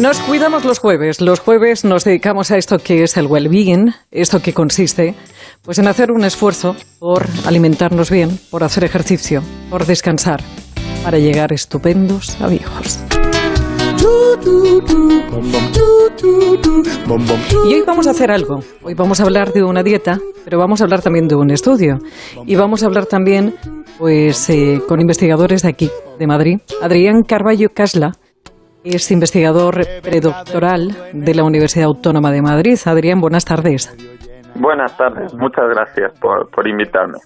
Nos cuidamos los jueves. Los jueves nos dedicamos a esto que es el well-being, esto que consiste pues en hacer un esfuerzo por alimentarnos bien, por hacer ejercicio, por descansar, para llegar estupendos a viejos. Y hoy vamos a hacer algo. Hoy vamos a hablar de una dieta, pero vamos a hablar también de un estudio. Y vamos a hablar también pues, eh, con investigadores de aquí, de Madrid. Adrián Carballo Casla es investigador predoctoral de la Universidad Autónoma de Madrid. Adrián, buenas tardes. Buenas tardes, muchas gracias por, por invitarme.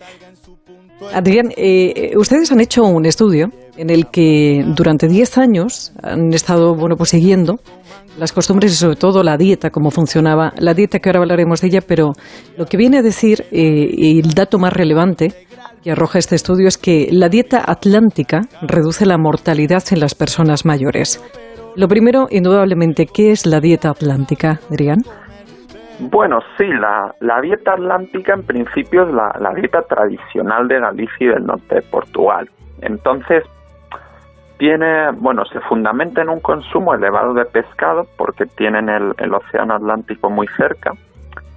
Adrián, eh, ustedes han hecho un estudio en el que durante 10 años han estado bueno, pues siguiendo las costumbres y sobre todo la dieta, cómo funcionaba. La dieta que ahora hablaremos de ella, pero lo que viene a decir, eh, y el dato más relevante que arroja este estudio es que la dieta atlántica reduce la mortalidad en las personas mayores. Lo primero, indudablemente, ¿qué es la dieta atlántica, Adrián? Bueno, sí, la, la dieta atlántica en principio es la, la, dieta tradicional de Galicia y del norte de Portugal. Entonces, tiene, bueno, se fundamenta en un consumo elevado de pescado porque tienen el, el océano Atlántico muy cerca.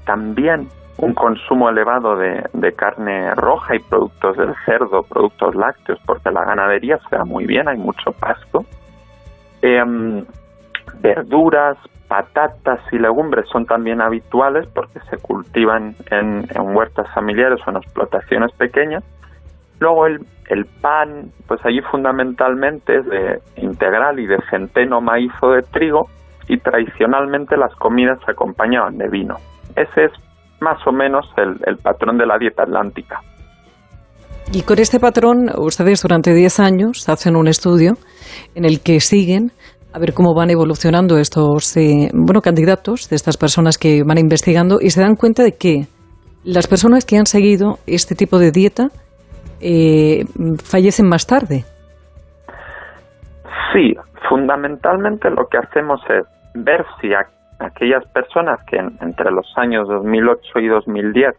También un consumo elevado de, de, carne roja y productos del cerdo, productos lácteos, porque la ganadería se da muy bien, hay mucho pasto. Eh, verduras, patatas y legumbres son también habituales porque se cultivan en, en huertas familiares o en explotaciones pequeñas. Luego el, el, pan, pues allí fundamentalmente es de integral y de centeno, maíz o de trigo y tradicionalmente las comidas se acompañaban de vino. Ese es más o menos el, el patrón de la dieta atlántica. Y con este patrón, ustedes durante 10 años hacen un estudio en el que siguen a ver cómo van evolucionando estos eh, bueno candidatos de estas personas que van investigando y se dan cuenta de que las personas que han seguido este tipo de dieta eh, fallecen más tarde. Sí, fundamentalmente lo que hacemos es ver si aquellas personas que en, entre los años 2008 y 2010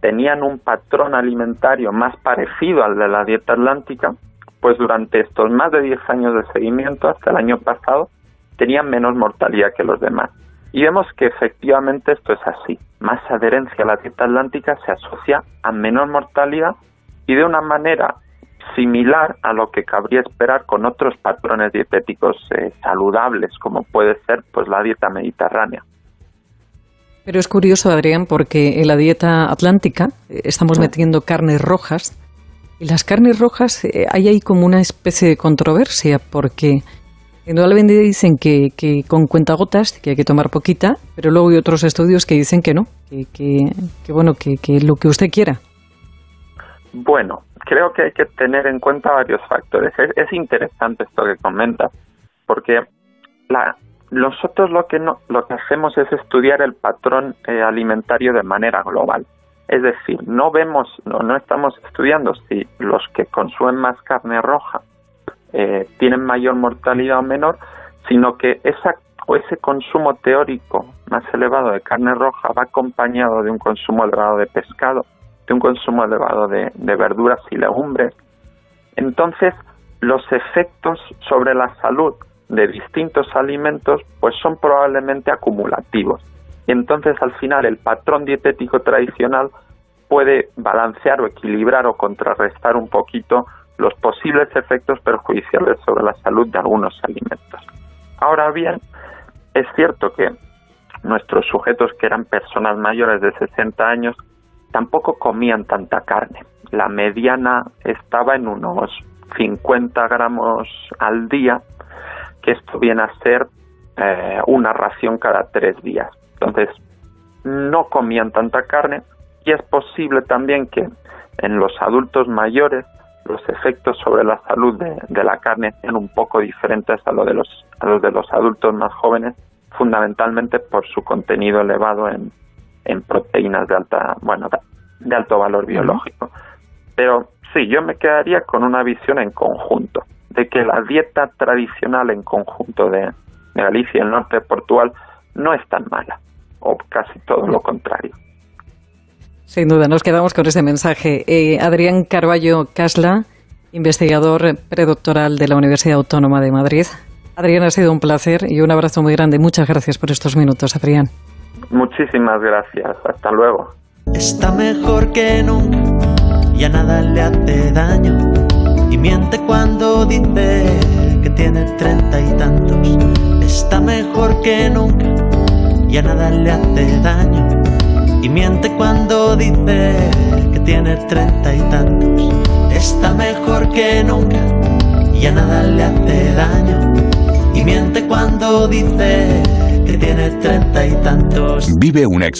tenían un patrón alimentario más parecido al de la dieta atlántica, pues durante estos más de 10 años de seguimiento, hasta el año pasado, tenían menos mortalidad que los demás. Y vemos que efectivamente esto es así. Más adherencia a la dieta atlántica se asocia a menor mortalidad y de una manera similar a lo que cabría esperar con otros patrones dietéticos eh, saludables, como puede ser pues la dieta mediterránea. Pero es curioso, Adrián, porque en la dieta atlántica eh, estamos metiendo carnes rojas y las carnes rojas, eh, hay ahí como una especie de controversia, porque indudablemente dicen que, que con cuentagotas, que hay que tomar poquita, pero luego hay otros estudios que dicen que no, que, que, que bueno, que, que lo que usted quiera. Bueno, creo que hay que tener en cuenta varios factores. Es, es interesante esto que comenta, porque la, nosotros lo que no, lo que hacemos es estudiar el patrón eh, alimentario de manera global. Es decir, no vemos, no, no estamos estudiando si los que consumen más carne roja eh, tienen mayor mortalidad o menor, sino que esa o ese consumo teórico más elevado de carne roja va acompañado de un consumo elevado de pescado, de un consumo elevado de, de verduras y legumbres. Entonces, los efectos sobre la salud de distintos alimentos pues son probablemente acumulativos. Y entonces al final el patrón dietético tradicional puede balancear o equilibrar o contrarrestar un poquito los posibles efectos perjudiciales sobre la salud de algunos alimentos. Ahora bien, es cierto que nuestros sujetos que eran personas mayores de 60 años tampoco comían tanta carne. La mediana estaba en unos 50 gramos al día, que esto viene a ser eh, una ración cada tres días. Entonces, no comían tanta carne y es posible también que en los adultos mayores los efectos sobre la salud de, la carne sean un poco diferentes a, lo de los, a los de los adultos más jóvenes, fundamentalmente por su contenido elevado en, en proteínas de alta, bueno, de alto valor biológico. Pero sí, yo me quedaría con una visión en conjunto, de que la dieta tradicional en conjunto de, de Galicia y el norte de Portugal no es tan mala, o casi todo lo contrario. Sin duda, nos quedamos con ese mensaje. Eh, Adrián Carballo Casla, investigador predoctoral de la Universidad Autónoma de Madrid. Adrián, ha sido un placer y un abrazo muy grande. Muchas gracias por estos minutos, Adrián. Muchísimas gracias. Hasta luego. Está mejor que nunca, ya nada le hace daño. Y miente cuando dice que tiene treinta y tantos. Está mejor que nunca, ya nada le hace daño. Y miente cuando dice que tiene treinta y tantos. Está mejor que nunca, ya nada le hace daño. Y miente cuando dice que tiene treinta y tantos. Vive una